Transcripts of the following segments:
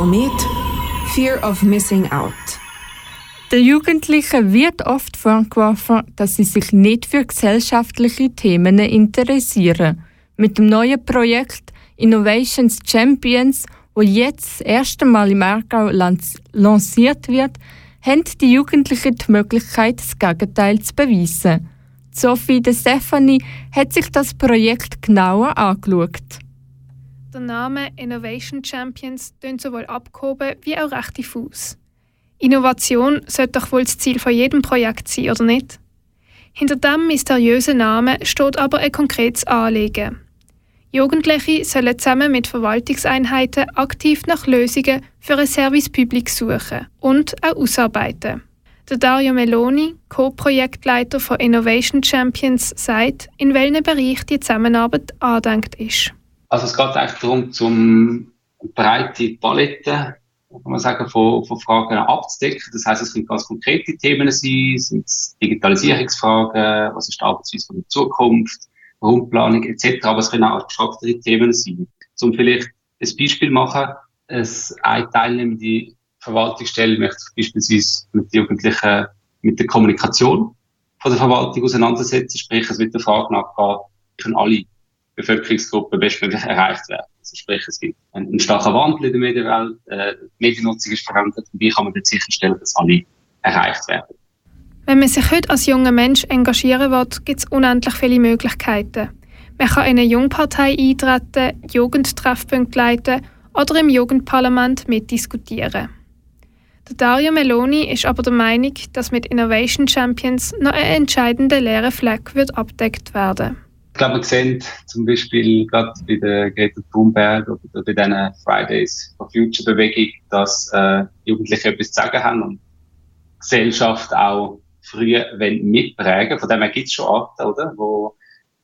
Komet Fear of Missing Out. Den Jugendlichen wird oft vorgeworfen, dass sie sich nicht für gesellschaftliche Themen interessieren. Mit dem neuen Projekt Innovations Champions, wo jetzt das erste Mal im Aargau lanciert wird, haben die Jugendlichen die Möglichkeit, das Gegenteil zu beweisen. Sophie de Stephanie hat sich das Projekt genauer angeschaut. Der Name Innovation Champions tönt sowohl abgehoben wie auch recht diffus. Innovation sollte doch wohl das Ziel von jedem Projekt sein, oder nicht? Hinter dem mysteriösen Namen steht aber ein konkretes Anliegen. Jugendliche sollen zusammen mit Verwaltungseinheiten aktiv nach Lösungen für ein Service Public suchen und auch ausarbeiten. Der Dario Meloni, Co-Projektleiter von Innovation Champions, sagt, in welchem Bereich die Zusammenarbeit andenkt ist. Also es geht eigentlich darum, zum breite Palette kann man sagen, von, von Fragen abzudecken. Das heißt, es können ganz konkrete Themen sein, sind Digitalisierungsfragen, was ist die Arbeitsweise von der Zukunft, Rundplanung etc. Aber es können auch abstraktere Themen sein. Zum vielleicht ein Beispiel machen, es, eine teilnehmende Verwaltungsstelle möchte sich beispielsweise mit den Jugendlichen mit der Kommunikation von der Verwaltung auseinandersetzen, sprich es wird der Frage nachgehen, können alle Bevölkerungsgruppen bestmöglich erreicht werden. Also sprich, es gibt einen, starken Wandel in der Medienwelt, äh, die Mediennutzung ist verändert und wie kann man dann sicherstellen, dass alle erreicht werden. Wenn man sich heute als junger Mensch engagieren will, gibt es unendlich viele Möglichkeiten. Man kann in eine Jungpartei eintreten, Jugendtreffpunkte leiten oder im Jugendparlament mitdiskutieren. Der Dario Meloni ist aber der Meinung, dass mit Innovation Champions noch ein entscheidender leerer Fleck wird abdeckt werden glaube, man sieht zum Beispiel gerade bei der Greta Thunberg oder bei diesen Fridays for Future Bewegung, dass äh, Jugendliche etwas zu sagen haben und Gesellschaft auch früh mitprägen Von dem her gibt es schon Arten, oder? Wo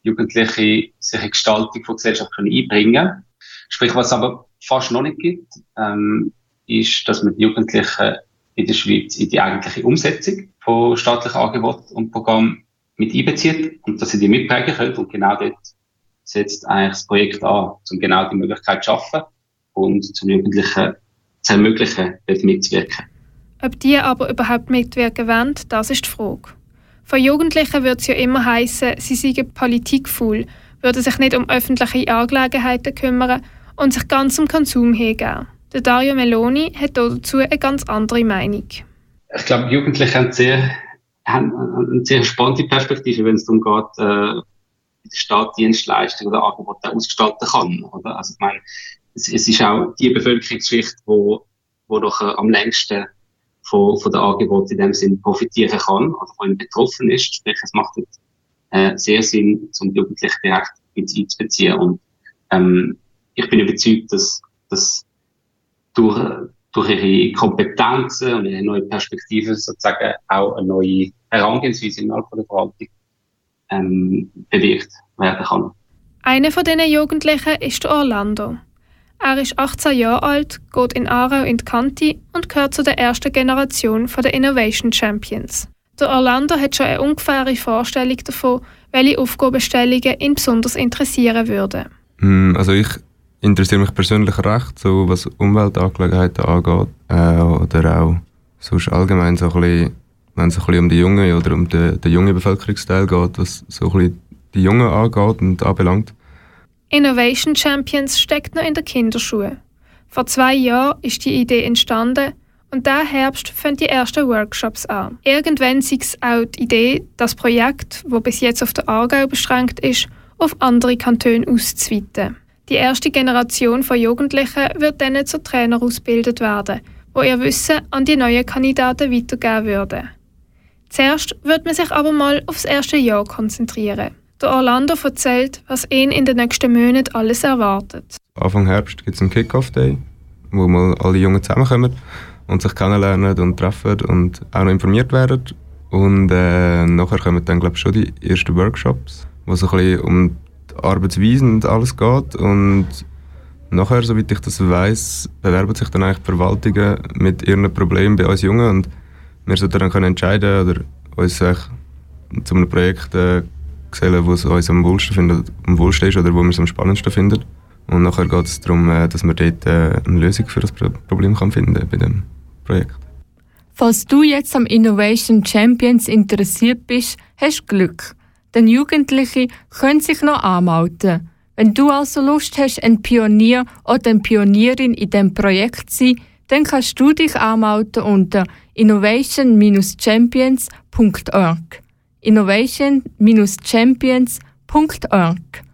Jugendliche sich in Gestaltung von Gesellschaft können einbringen können. Sprich, was es aber fast noch nicht gibt, ähm, ist, dass man die Jugendlichen in der Schweiz in die eigentliche Umsetzung von staatlichen Angeboten und Programmen mit einbezieht und dass sie die mitprägen können. Und genau dort setzt eigentlich das Projekt an, um genau die Möglichkeit zu schaffen und zum Jugendlichen zu ermöglichen, dort mitzuwirken. Ob die aber überhaupt mitwirken wollen, das ist die Frage. Von Jugendlichen wird es ja immer heißen, sie seien politikvoll, würden sich nicht um öffentliche Angelegenheiten kümmern und sich ganz um Konsum hingeben. Der Dario Meloni hat dazu eine ganz andere Meinung. Ich glaube, Jugendliche haben sehr haben eine sehr spannende Perspektive, wenn es darum geht, äh, wie der Staat Dienstleistungen oder Angebote ausgestalten kann. Oder? Also ich meine, es, es ist auch die Bevölkerungsschicht, wo, wo doch äh, am längsten von, von den Angeboten in dem Sinn profitieren kann, oder von betroffen ist. Sprich, es macht äh, sehr Sinn, zum Jugendlichen direkt mit einzubeziehen. Und ähm, ich bin überzeugt, dass, dass durch, durch ihre Kompetenzen und ihre neue Perspektive sozusagen auch eine neue Herangehensweise innerhalb der Verwaltung ähm, bewirkt werden kann. Einer von diesen Jugendlichen ist Orlando. Er ist 18 Jahre alt, geht in Aarau in die Kante und gehört zu der ersten Generation der Innovation Champions. Der Orlando hat schon eine ungefähre Vorstellung davon, welche Aufgabenstellungen ihn besonders interessieren würden. Hm, also ich interessiere mich persönlich recht, so was Umweltangelegenheiten angeht äh, oder auch sonst allgemein so ein bisschen, wenn es ein bisschen um die Jungen oder um den, den jungen Bevölkerungsteil geht, was so ein bisschen die Jungen angeht und anbelangt. Innovation Champions steckt noch in der Kinderschuhe. Vor zwei Jahren ist die Idee entstanden und der Herbst fängt die ersten Workshops an. Irgendwann sei es auch die Idee, das Projekt, wo bis jetzt auf der Aargau beschränkt ist, auf andere Kantone auszuweiten. Die erste Generation von Jugendlichen wird dann zu Trainer ausgebildet werden, wo ihr Wissen an die neuen Kandidaten weitergeben würden. Zuerst wird man sich aber mal aufs erste Jahr konzentrieren. Der Orlando erzählt, was ihn in den nächsten Monaten alles erwartet. Anfang Herbst gibt es einen Kick-Off-Day, wo mal alle Jungen zusammenkommen und sich kennenlernen und treffen und auch noch informiert werden. Und äh, nachher kommen dann, glaube ich, schon die ersten Workshops, wo es ein bisschen um Arbeitsweise und alles geht. Und nachher, soweit ich das weiß, bewerben sich dann eigentlich die Verwaltungen mit ihren Problemen bei uns Jungen und wir sollten dann können entscheiden oder uns zu einem Projekt äh, wo es uns am wohlsten findet, am wohlsten ist oder wo wir es am spannendsten finden. Und nachher geht es darum, äh, dass man dort äh, eine Lösung für das Problem kann finden bei dem Projekt. Falls du jetzt am Innovation Champions interessiert bist, hast du Glück. Denn Jugendliche können sich noch anmelden. Wenn du also Lust hast, ein Pionier oder eine Pionierin in diesem Projekt zu sein, dann kannst du dich anmelden unter innovation-champions.org. innovation-champions.org